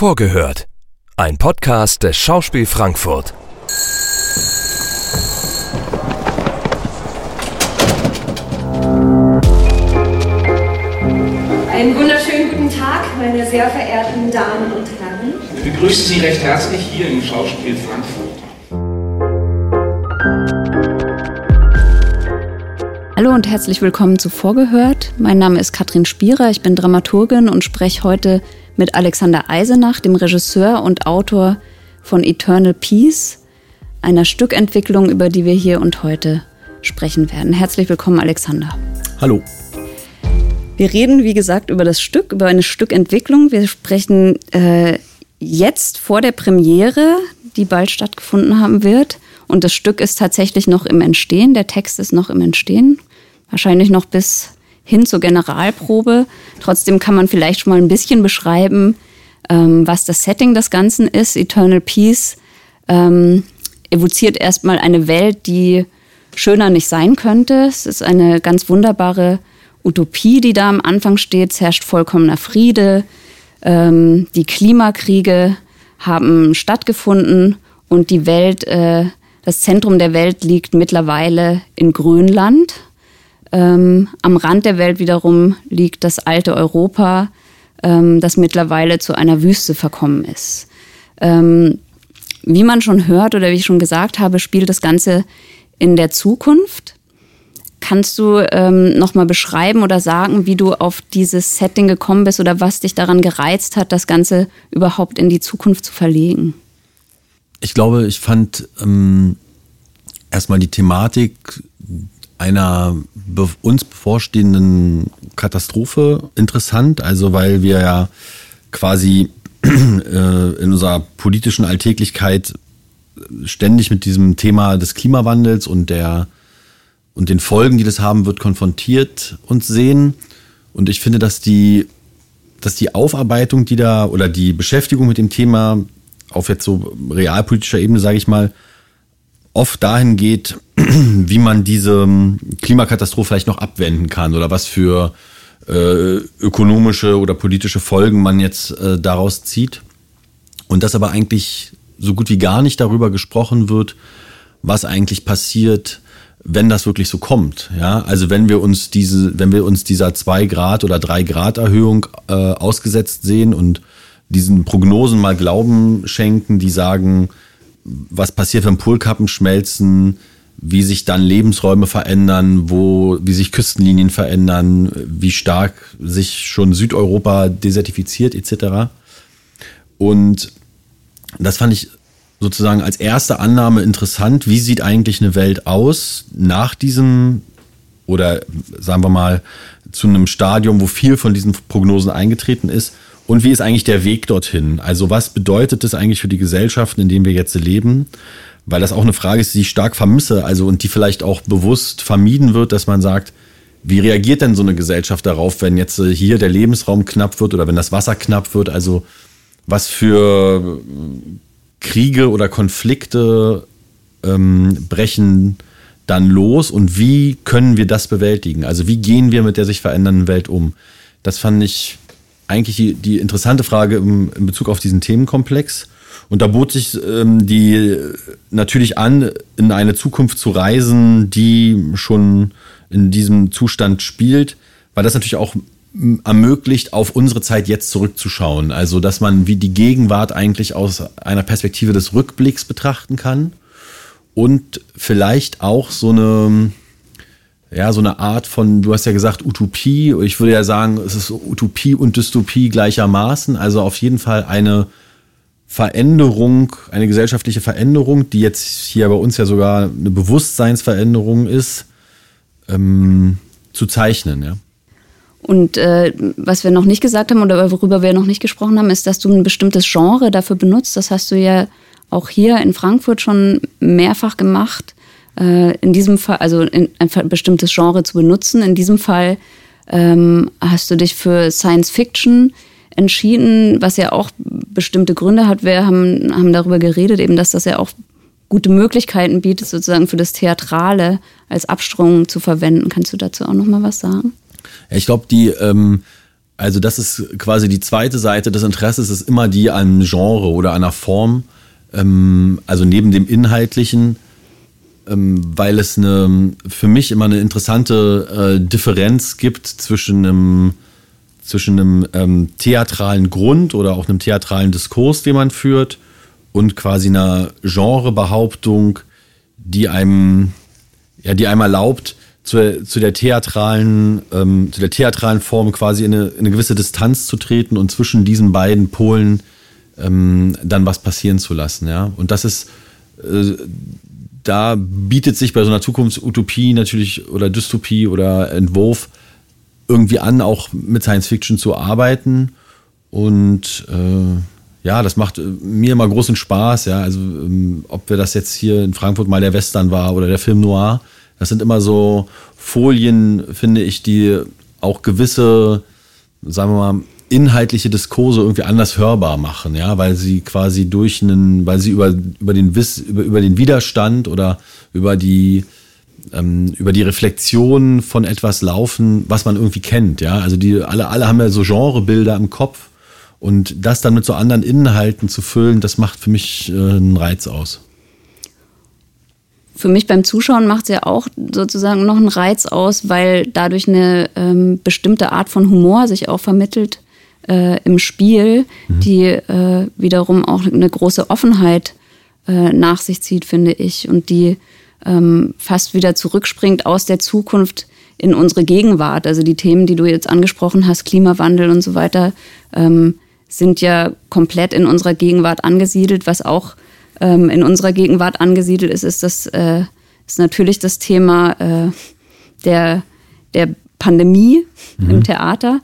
Vorgehört. Ein Podcast des Schauspiel Frankfurt. Einen wunderschönen guten Tag, meine sehr verehrten Damen und Herren. Wir begrüßen Sie recht herzlich hier im Schauspiel Frankfurt. Hallo und herzlich willkommen zu Vorgehört. Mein Name ist Katrin Spierer, ich bin Dramaturgin und spreche heute mit Alexander Eisenach, dem Regisseur und Autor von Eternal Peace, einer Stückentwicklung, über die wir hier und heute sprechen werden. Herzlich willkommen, Alexander. Hallo. Wir reden, wie gesagt, über das Stück, über eine Stückentwicklung. Wir sprechen äh, jetzt vor der Premiere, die bald stattgefunden haben wird. Und das Stück ist tatsächlich noch im Entstehen. Der Text ist noch im Entstehen. Wahrscheinlich noch bis hin zur Generalprobe. Trotzdem kann man vielleicht schon mal ein bisschen beschreiben, ähm, was das Setting des Ganzen ist. Eternal Peace ähm, evoziert erstmal eine Welt, die schöner nicht sein könnte. Es ist eine ganz wunderbare Utopie, die da am Anfang steht. Es herrscht vollkommener Friede. Ähm, die Klimakriege haben stattgefunden und die Welt, äh, das Zentrum der Welt liegt mittlerweile in Grönland. Ähm, am Rand der Welt wiederum liegt das alte Europa, ähm, das mittlerweile zu einer Wüste verkommen ist. Ähm, wie man schon hört oder wie ich schon gesagt habe, spielt das Ganze in der Zukunft. Kannst du ähm, nochmal beschreiben oder sagen, wie du auf dieses Setting gekommen bist oder was dich daran gereizt hat, das Ganze überhaupt in die Zukunft zu verlegen? Ich glaube, ich fand ähm, erstmal die Thematik einer be uns bevorstehenden Katastrophe interessant, also weil wir ja quasi äh, in unserer politischen Alltäglichkeit ständig mit diesem Thema des Klimawandels und der und den Folgen, die das haben wird, konfrontiert uns sehen. Und ich finde, dass die, dass die Aufarbeitung, die da oder die Beschäftigung mit dem Thema auf jetzt so realpolitischer Ebene, sage ich mal, oft dahin geht, wie man diese Klimakatastrophe vielleicht noch abwenden kann oder was für äh, ökonomische oder politische Folgen man jetzt äh, daraus zieht. Und dass aber eigentlich so gut wie gar nicht darüber gesprochen wird, was eigentlich passiert, wenn das wirklich so kommt. Ja, also wenn wir uns diese, wenn wir uns dieser zwei Grad oder drei Grad Erhöhung äh, ausgesetzt sehen und diesen Prognosen mal Glauben schenken, die sagen, was passiert, wenn Polkappen schmelzen, wie sich dann Lebensräume verändern, wo, wie sich Küstenlinien verändern, wie stark sich schon Südeuropa desertifiziert, etc. Und das fand ich sozusagen als erste Annahme interessant. Wie sieht eigentlich eine Welt aus nach diesem oder sagen wir mal zu einem Stadium, wo viel von diesen Prognosen eingetreten ist? Und wie ist eigentlich der Weg dorthin? Also was bedeutet das eigentlich für die Gesellschaften, in denen wir jetzt leben? Weil das auch eine Frage ist, die ich stark vermisse, also und die vielleicht auch bewusst vermieden wird, dass man sagt, wie reagiert denn so eine Gesellschaft darauf, wenn jetzt hier der Lebensraum knapp wird oder wenn das Wasser knapp wird? Also was für Kriege oder Konflikte ähm, brechen dann los und wie können wir das bewältigen? Also wie gehen wir mit der sich verändernden Welt um? Das fand ich eigentlich die, die interessante Frage im, in Bezug auf diesen Themenkomplex. Und da bot sich ähm, die natürlich an, in eine Zukunft zu reisen, die schon in diesem Zustand spielt, weil das natürlich auch ermöglicht, auf unsere Zeit jetzt zurückzuschauen. Also, dass man wie die Gegenwart eigentlich aus einer Perspektive des Rückblicks betrachten kann und vielleicht auch so eine, ja, so eine Art von, du hast ja gesagt, Utopie. Ich würde ja sagen, es ist Utopie und Dystopie gleichermaßen. Also auf jeden Fall eine Veränderung, eine gesellschaftliche Veränderung, die jetzt hier bei uns ja sogar eine Bewusstseinsveränderung ist, ähm, zu zeichnen, ja. Und äh, was wir noch nicht gesagt haben oder worüber wir noch nicht gesprochen haben, ist, dass du ein bestimmtes Genre dafür benutzt. Das hast du ja auch hier in Frankfurt schon mehrfach gemacht äh, in diesem Fall, also in ein bestimmtes Genre zu benutzen. In diesem Fall ähm, hast du dich für Science Fiction entschieden, was ja auch bestimmte Gründe hat. Wir haben, haben darüber geredet, eben, dass das ja auch gute Möglichkeiten bietet, sozusagen für das Theatrale als Abstrung zu verwenden. Kannst du dazu auch noch mal was sagen? Ja, ich glaube, die ähm Also das ist quasi die zweite Seite des Interesses, ist immer die an Genre oder einer Form, ähm, also neben dem Inhaltlichen, weil es eine, für mich immer eine interessante äh, Differenz gibt zwischen einem, zwischen einem ähm, theatralen Grund oder auch einem theatralen Diskurs, den man führt, und quasi einer Genrebehauptung, die einem, ja, die einem erlaubt, zu, zu der theatralen, ähm, zu der theatralen Form quasi in eine, in eine gewisse Distanz zu treten und zwischen diesen beiden Polen ähm, dann was passieren zu lassen. Ja? Und das ist, äh, da bietet sich bei so einer Zukunftsutopie natürlich oder Dystopie oder Entwurf irgendwie an, auch mit Science Fiction zu arbeiten. Und äh, ja, das macht mir immer großen Spaß, ja. Also, ähm, ob wir das jetzt hier in Frankfurt mal der Western war oder der Film Noir, das sind immer so Folien, finde ich, die auch gewisse, sagen wir mal, inhaltliche Diskurse irgendwie anders hörbar machen, ja, weil sie quasi durch einen, weil sie über, über den Wiss, über, über den Widerstand oder über die, ähm, über die Reflexion von etwas laufen, was man irgendwie kennt, ja. Also die, alle, alle haben ja so Genrebilder im Kopf. Und das dann mit so anderen Inhalten zu füllen, das macht für mich äh, einen Reiz aus für mich beim Zuschauen macht es ja auch sozusagen noch einen Reiz aus, weil dadurch eine ähm, bestimmte Art von Humor sich auch vermittelt äh, im Spiel, mhm. die äh, wiederum auch eine große Offenheit äh, nach sich zieht, finde ich, und die ähm, fast wieder zurückspringt aus der Zukunft in unsere Gegenwart. Also die Themen, die du jetzt angesprochen hast, Klimawandel und so weiter, ähm, sind ja komplett in unserer Gegenwart angesiedelt, was auch ähm, in unserer Gegenwart angesiedelt ist, ist das äh, ist natürlich das Thema äh, der, der Pandemie mhm. im Theater.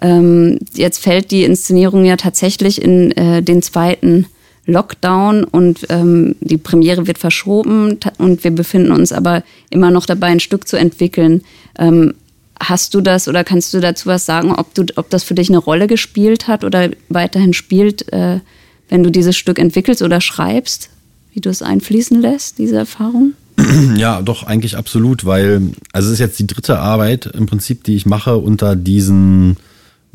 Ähm, jetzt fällt die Inszenierung ja tatsächlich in äh, den zweiten Lockdown und ähm, die Premiere wird verschoben und wir befinden uns aber immer noch dabei, ein Stück zu entwickeln. Ähm, hast du das oder kannst du dazu was sagen, ob, du, ob das für dich eine Rolle gespielt hat oder weiterhin spielt, äh, wenn du dieses Stück entwickelst oder schreibst, wie du es einfließen lässt, diese Erfahrung? Ja, doch, eigentlich absolut, weil, also es ist jetzt die dritte Arbeit im Prinzip, die ich mache unter diesen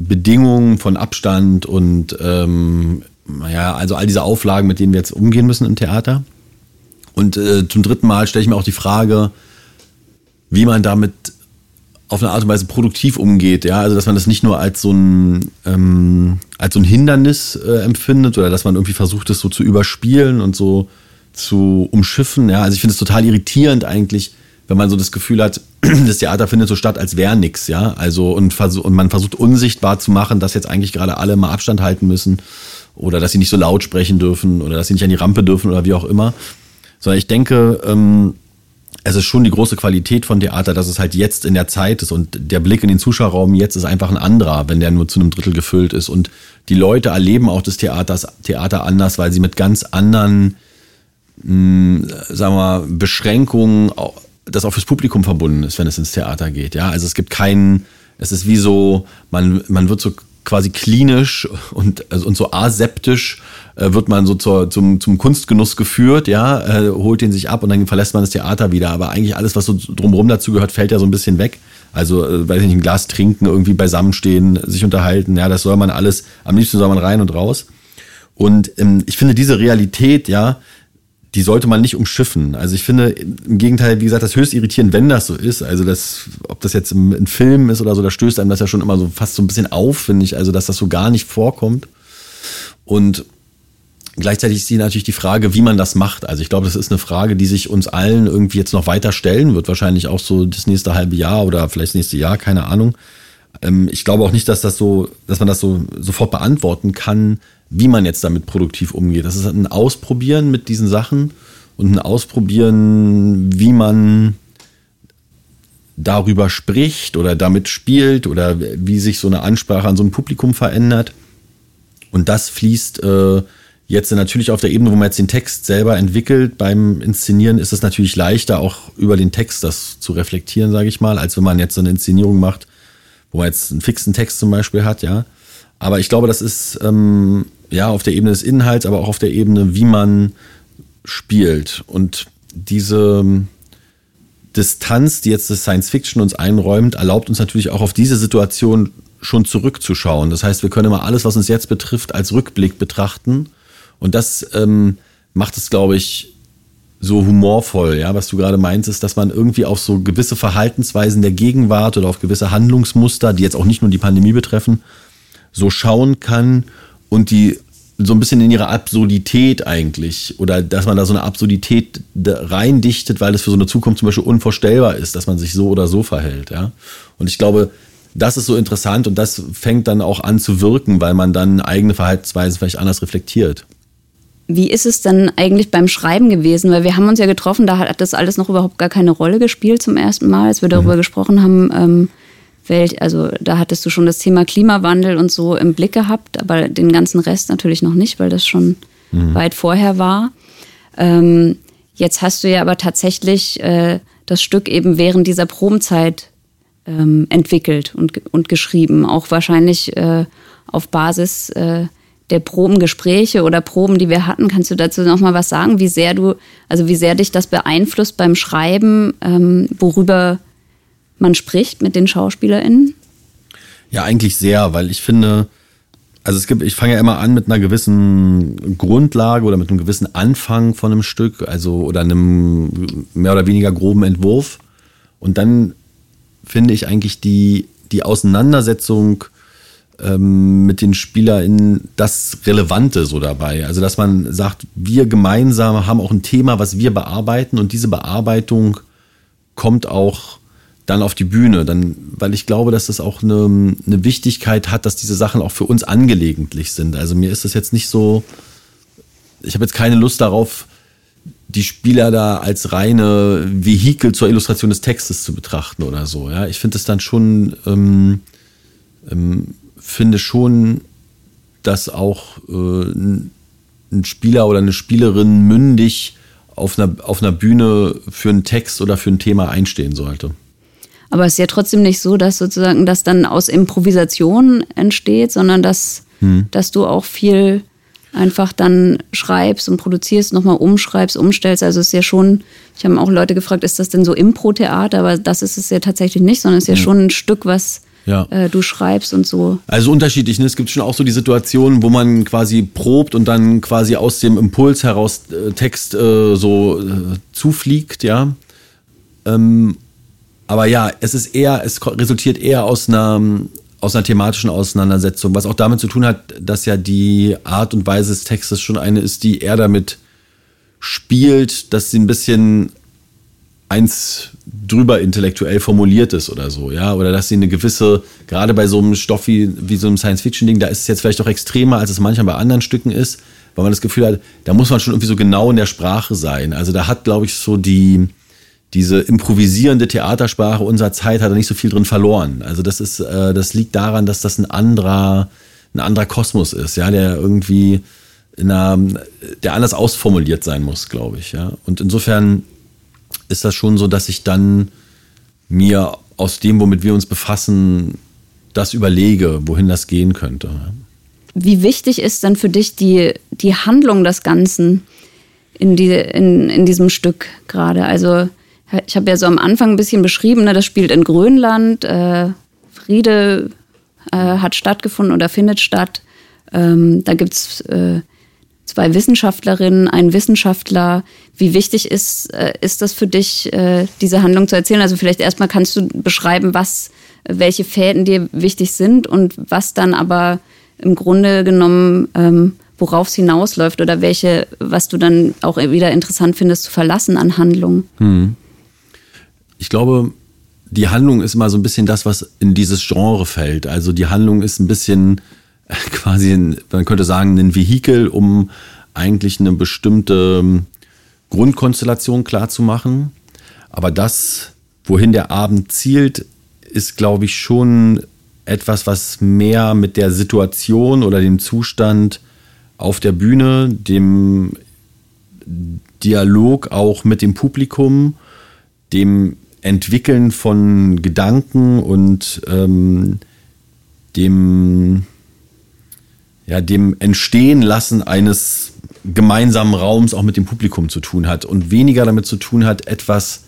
Bedingungen von Abstand und ähm, ja, also all diese Auflagen, mit denen wir jetzt umgehen müssen im Theater. Und äh, zum dritten Mal stelle ich mir auch die Frage, wie man damit auf eine Art und Weise produktiv umgeht, ja, also dass man das nicht nur als so ein ähm, als so ein Hindernis äh, empfindet oder dass man irgendwie versucht, das so zu überspielen und so zu umschiffen, ja, also ich finde es total irritierend eigentlich, wenn man so das Gefühl hat, das Theater findet so statt, als wäre nichts, ja, also und, und man versucht unsichtbar zu machen, dass jetzt eigentlich gerade alle mal Abstand halten müssen oder dass sie nicht so laut sprechen dürfen oder dass sie nicht an die Rampe dürfen oder wie auch immer, sondern ich denke, ähm, es ist schon die große Qualität von Theater, dass es halt jetzt in der Zeit ist und der Blick in den Zuschauerraum jetzt ist einfach ein anderer, wenn der nur zu einem Drittel gefüllt ist. Und die Leute erleben auch das Theaters, Theater anders, weil sie mit ganz anderen, mh, hm, sagen wir mal, Beschränkungen, das auch fürs Publikum verbunden ist, wenn es ins Theater geht. Ja, also es gibt keinen, es ist wie so, man, man wird so quasi klinisch und, also, und so aseptisch äh, wird man so zur, zum, zum Kunstgenuss geführt, ja, äh, holt den sich ab und dann verlässt man das Theater wieder. Aber eigentlich alles, was so drumherum dazu gehört, fällt ja so ein bisschen weg. Also, äh, weiß ich nicht, ein Glas trinken, irgendwie beisammenstehen, sich unterhalten, ja, das soll man alles, am liebsten soll man rein und raus. Und ähm, ich finde diese Realität, ja, die sollte man nicht umschiffen. Also ich finde im Gegenteil, wie gesagt, das höchst irritierend, wenn das so ist. Also das, ob das jetzt im, im Film ist oder so, da stößt einem das ja schon immer so fast so ein bisschen auf, finde ich. Also dass das so gar nicht vorkommt. Und gleichzeitig ist die natürlich die Frage, wie man das macht. Also ich glaube, das ist eine Frage, die sich uns allen irgendwie jetzt noch weiter stellen wird. Wahrscheinlich auch so das nächste halbe Jahr oder vielleicht das nächste Jahr, keine Ahnung. Ähm, ich glaube auch nicht, dass das so, dass man das so sofort beantworten kann wie man jetzt damit produktiv umgeht. Das ist ein Ausprobieren mit diesen Sachen und ein Ausprobieren, wie man darüber spricht oder damit spielt oder wie sich so eine Ansprache an so ein Publikum verändert. Und das fließt äh, jetzt natürlich auf der Ebene, wo man jetzt den Text selber entwickelt. Beim Inszenieren ist es natürlich leichter, auch über den Text das zu reflektieren, sage ich mal, als wenn man jetzt so eine Inszenierung macht, wo man jetzt einen fixen Text zum Beispiel hat, ja. Aber ich glaube, das ist ähm, ja, auf der Ebene des Inhalts, aber auch auf der Ebene, wie man spielt. Und diese ähm, Distanz, die jetzt das Science Fiction uns einräumt, erlaubt uns natürlich auch auf diese Situation schon zurückzuschauen. Das heißt, wir können immer alles, was uns jetzt betrifft, als Rückblick betrachten. Und das ähm, macht es, glaube ich, so humorvoll, ja, was du gerade meinst, ist, dass man irgendwie auf so gewisse Verhaltensweisen der Gegenwart oder auf gewisse Handlungsmuster, die jetzt auch nicht nur die Pandemie betreffen, so schauen kann und die so ein bisschen in ihre Absurdität eigentlich oder dass man da so eine Absurdität reindichtet, weil es für so eine Zukunft zum Beispiel unvorstellbar ist, dass man sich so oder so verhält, ja. Und ich glaube, das ist so interessant und das fängt dann auch an zu wirken, weil man dann eigene Verhaltensweisen vielleicht anders reflektiert. Wie ist es denn eigentlich beim Schreiben gewesen? Weil wir haben uns ja getroffen, da hat das alles noch überhaupt gar keine Rolle gespielt zum ersten Mal, als wir darüber mhm. gesprochen haben. Ähm, Welt, also da hattest du schon das Thema Klimawandel und so im Blick gehabt, aber den ganzen Rest natürlich noch nicht, weil das schon mhm. weit vorher war. Ähm, jetzt hast du ja aber tatsächlich äh, das Stück eben während dieser Probenzeit ähm, entwickelt und, und geschrieben, auch wahrscheinlich äh, auf Basis äh, der Probengespräche oder Proben, die wir hatten. Kannst du dazu noch mal was sagen, wie sehr du, also wie sehr dich das beeinflusst beim Schreiben, ähm, worüber man spricht mit den SchauspielerInnen? Ja, eigentlich sehr, weil ich finde, also es gibt, ich fange ja immer an mit einer gewissen Grundlage oder mit einem gewissen Anfang von einem Stück, also oder einem mehr oder weniger groben Entwurf. Und dann finde ich eigentlich die, die Auseinandersetzung ähm, mit den SpielerInnen das Relevante so dabei. Also, dass man sagt, wir gemeinsam haben auch ein Thema, was wir bearbeiten und diese Bearbeitung kommt auch dann auf die Bühne, dann, weil ich glaube, dass das auch eine, eine Wichtigkeit hat, dass diese Sachen auch für uns angelegentlich sind. Also mir ist das jetzt nicht so, ich habe jetzt keine Lust darauf, die Spieler da als reine Vehikel zur Illustration des Textes zu betrachten oder so. Ja, ich finde es dann schon, ähm, ähm, finde schon, dass auch äh, ein Spieler oder eine Spielerin mündig auf einer, auf einer Bühne für einen Text oder für ein Thema einstehen sollte. Aber es ist ja trotzdem nicht so, dass sozusagen das dann aus Improvisation entsteht, sondern dass, hm. dass du auch viel einfach dann schreibst und produzierst, nochmal umschreibst, umstellst. Also es ist ja schon, ich habe auch Leute gefragt, ist das denn so Impro-Theater? Aber das ist es ja tatsächlich nicht, sondern es ist ja, schon ein Stück, was ja. äh, du schreibst und so. Also unterschiedlich. Ne? Es gibt schon auch so die Situationen, wo man quasi probt und dann quasi aus dem Impuls heraus äh, Text äh, so äh, zufliegt, ja. Ähm, aber ja, es ist eher, es resultiert eher aus einer, aus einer thematischen Auseinandersetzung, was auch damit zu tun hat, dass ja die Art und Weise des Textes schon eine ist, die eher damit spielt, dass sie ein bisschen eins drüber intellektuell formuliert ist oder so, ja, oder dass sie eine gewisse, gerade bei so einem Stoff wie, wie so einem Science-Fiction-Ding, da ist es jetzt vielleicht auch extremer, als es manchmal bei anderen Stücken ist, weil man das Gefühl hat, da muss man schon irgendwie so genau in der Sprache sein. Also da hat, glaube ich, so die, diese improvisierende Theatersprache unserer Zeit hat er nicht so viel drin verloren. Also das ist, äh, das liegt daran, dass das ein anderer, ein anderer Kosmos ist, ja, der irgendwie in einer, der anders ausformuliert sein muss, glaube ich, ja. Und insofern ist das schon so, dass ich dann mir aus dem, womit wir uns befassen, das überlege, wohin das gehen könnte. Wie wichtig ist dann für dich die, die Handlung des Ganzen in, die, in, in diesem Stück gerade? Also ich habe ja so am Anfang ein bisschen beschrieben, ne, das spielt in Grönland, äh, Friede äh, hat stattgefunden oder findet statt. Ähm, da gibt es äh, zwei Wissenschaftlerinnen, einen Wissenschaftler. Wie wichtig ist, äh, ist das für dich, äh, diese Handlung zu erzählen? Also vielleicht erstmal kannst du beschreiben, was, welche Fäden dir wichtig sind und was dann aber im Grunde genommen, ähm, worauf es hinausläuft oder welche, was du dann auch wieder interessant findest zu verlassen an Handlungen. Hm ich glaube, die Handlung ist immer so ein bisschen das, was in dieses Genre fällt. Also die Handlung ist ein bisschen äh, quasi, ein, man könnte sagen, ein Vehikel, um eigentlich eine bestimmte ähm, Grundkonstellation klarzumachen. Aber das, wohin der Abend zielt, ist, glaube ich, schon etwas, was mehr mit der Situation oder dem Zustand auf der Bühne, dem Dialog auch mit dem Publikum, dem Entwickeln von Gedanken und ähm, dem, ja, dem Entstehen lassen eines gemeinsamen Raums auch mit dem Publikum zu tun hat und weniger damit zu tun hat, etwas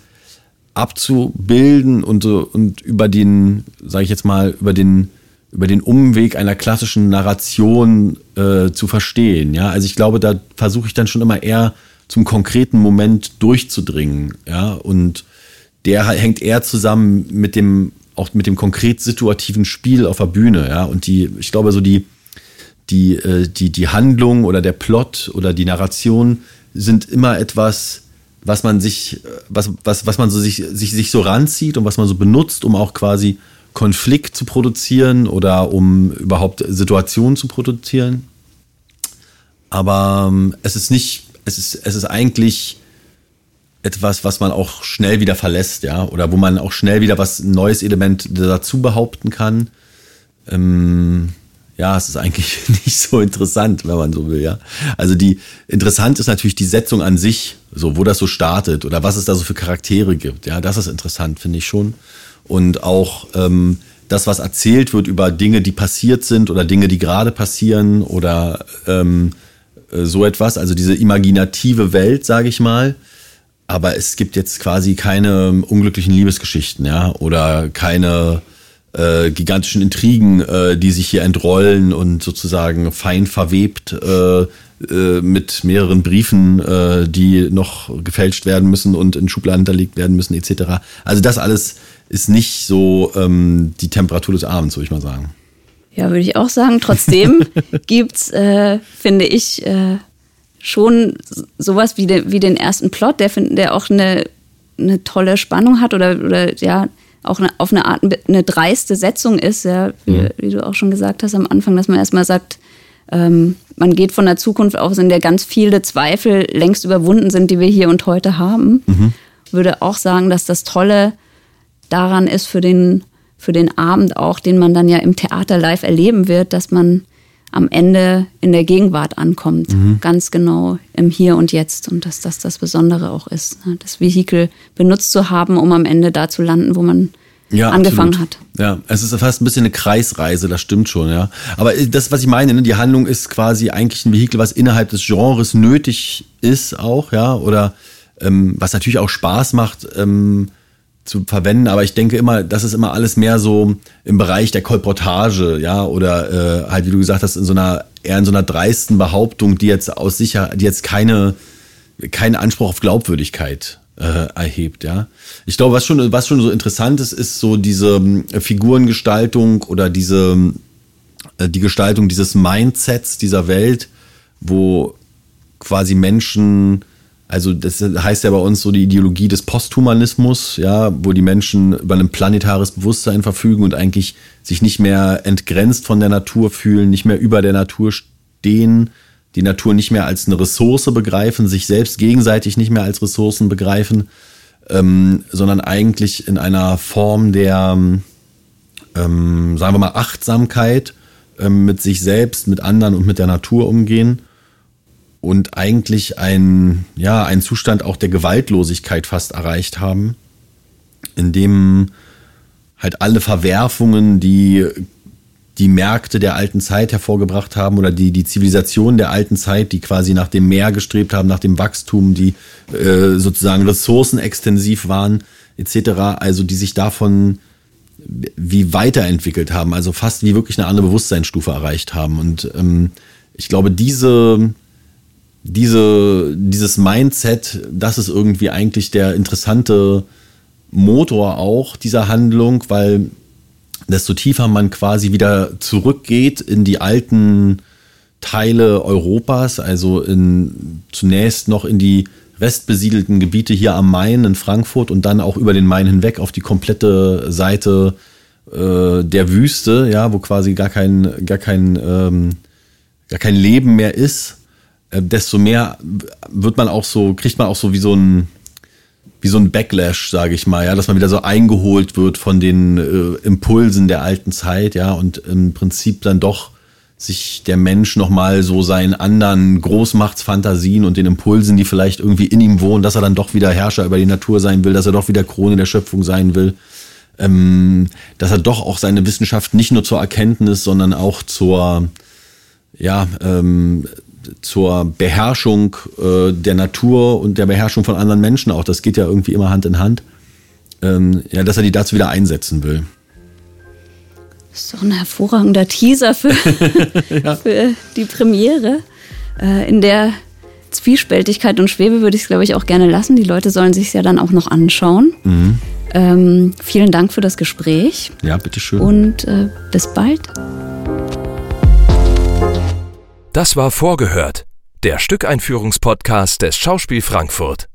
abzubilden und, und über den, sage ich jetzt mal, über den über den Umweg einer klassischen Narration äh, zu verstehen. Ja, also ich glaube, da versuche ich dann schon immer eher zum konkreten Moment durchzudringen. Ja, und der hängt eher zusammen mit dem auch mit dem konkret situativen Spiel auf der Bühne. Ja, und die, ich glaube, so die die äh, die die Handlung oder der Plot oder die Narration sind immer etwas was man sich, was, was, was man so sich, sich, sich so ranzieht und was man so benutzt, um auch quasi Konflikt zu produzieren oder um überhaupt Situationen zu produzieren. Aber ähm, es ist nicht, es ist, es ist eigentlich etwas, was man auch schnell wieder verlässt, ja, oder wo man auch schnell wieder was neues Element dazu behaupten kann. Ähm, ja, es ist eigentlich nicht so interessant, wenn man so will, ja. Also die interessant ist natürlich die Setzung an sich, so wo das so startet oder was es da so für Charaktere gibt. Ja, das ist interessant, finde ich schon. Und auch ähm, das, was erzählt wird über Dinge, die passiert sind oder Dinge, die gerade passieren oder ähm, äh, so etwas. Also diese imaginative Welt, sage ich mal. Aber es gibt jetzt quasi keine unglücklichen Liebesgeschichten, ja, oder keine äh, gigantischen Intrigen, äh, die sich hier entrollen und sozusagen fein verwebt äh, äh, mit mehreren Briefen, äh, die noch gefälscht werden müssen und in Schubladen hinterlegt werden müssen, etc. Also das alles ist nicht so ähm, die Temperatur des Abends, würde ich mal sagen. Ja, würde ich auch sagen. Trotzdem gibt's, äh, finde ich, äh, schon sowas wie, de, wie den ersten Plot, der, der auch eine, eine tolle Spannung hat oder, oder ja, auch eine, auf eine Art eine dreiste Setzung ist, ja, wie, mhm. wie, du auch schon gesagt hast am Anfang, dass man erstmal sagt, ähm, man geht von der Zukunft aus, in der ganz viele Zweifel längst überwunden sind, die wir hier und heute haben. Mhm. Würde auch sagen, dass das Tolle daran ist für den, für den Abend auch, den man dann ja im Theater live erleben wird, dass man am Ende in der Gegenwart ankommt, mhm. ganz genau im Hier und Jetzt und dass das das Besondere auch ist, ne? das Vehikel benutzt zu haben, um am Ende da zu landen, wo man ja, angefangen absolut. hat. Ja, es ist fast ein bisschen eine Kreisreise, das stimmt schon, ja. Aber das, was ich meine, ne, die Handlung ist quasi eigentlich ein Vehikel, was innerhalb des Genres nötig ist auch, ja, oder ähm, was natürlich auch Spaß macht, ähm, zu verwenden, aber ich denke immer, das ist immer alles mehr so im Bereich der Kolportage, ja, oder äh, halt, wie du gesagt hast, in so einer, eher in so einer dreisten Behauptung, die jetzt aus sicher, die jetzt keine, keinen Anspruch auf Glaubwürdigkeit äh, erhebt, ja. Ich glaube, was schon, was schon so interessant ist, ist so diese äh, Figurengestaltung oder diese, äh, die Gestaltung dieses Mindsets dieser Welt, wo quasi Menschen also das heißt ja bei uns so die Ideologie des Posthumanismus, ja, wo die Menschen über ein planetares Bewusstsein verfügen und eigentlich sich nicht mehr entgrenzt von der Natur fühlen, nicht mehr über der Natur stehen, die Natur nicht mehr als eine Ressource begreifen, sich selbst gegenseitig nicht mehr als Ressourcen begreifen, ähm, sondern eigentlich in einer Form der, ähm, sagen wir mal, Achtsamkeit ähm, mit sich selbst, mit anderen und mit der Natur umgehen und eigentlich ein, ja, einen Zustand auch der Gewaltlosigkeit fast erreicht haben, in dem halt alle Verwerfungen, die die Märkte der alten Zeit hervorgebracht haben oder die, die Zivilisation der alten Zeit, die quasi nach dem Meer gestrebt haben, nach dem Wachstum, die äh, sozusagen ressourcenextensiv waren, etc., also die sich davon wie weiterentwickelt haben, also fast wie wirklich eine andere Bewusstseinsstufe erreicht haben. Und ähm, ich glaube, diese, diese, dieses Mindset, das ist irgendwie eigentlich der interessante Motor auch dieser Handlung, weil desto tiefer man quasi wieder zurückgeht in die alten Teile Europas, also in, zunächst noch in die restbesiedelten Gebiete hier am Main in Frankfurt und dann auch über den Main hinweg auf die komplette Seite äh, der Wüste, ja, wo quasi gar kein, gar kein, ähm, gar kein Leben mehr ist desto mehr wird man auch so, kriegt man auch so wie so ein, wie so ein Backlash, sage ich mal, ja, dass man wieder so eingeholt wird von den äh, Impulsen der alten Zeit, ja, und im Prinzip dann doch sich der Mensch nochmal so seinen anderen Großmachtsfantasien und den Impulsen, die vielleicht irgendwie in ihm wohnen, dass er dann doch wieder Herrscher über die Natur sein will, dass er doch wieder Krone der Schöpfung sein will, ähm, dass er doch auch seine Wissenschaft nicht nur zur Erkenntnis, sondern auch zur, ja, ähm, zur Beherrschung äh, der Natur und der Beherrschung von anderen Menschen auch. Das geht ja irgendwie immer Hand in Hand. Ähm, ja, dass er die dazu wieder einsetzen will. Das ist doch ein hervorragender Teaser für, ja. für die Premiere. Äh, in der Zwiespältigkeit und Schwebe würde ich es, glaube ich, auch gerne lassen. Die Leute sollen sich ja dann auch noch anschauen. Mhm. Ähm, vielen Dank für das Gespräch. Ja, bitteschön. Und äh, bis bald. Das war Vorgehört, der Stückeinführungspodcast des Schauspiel Frankfurt.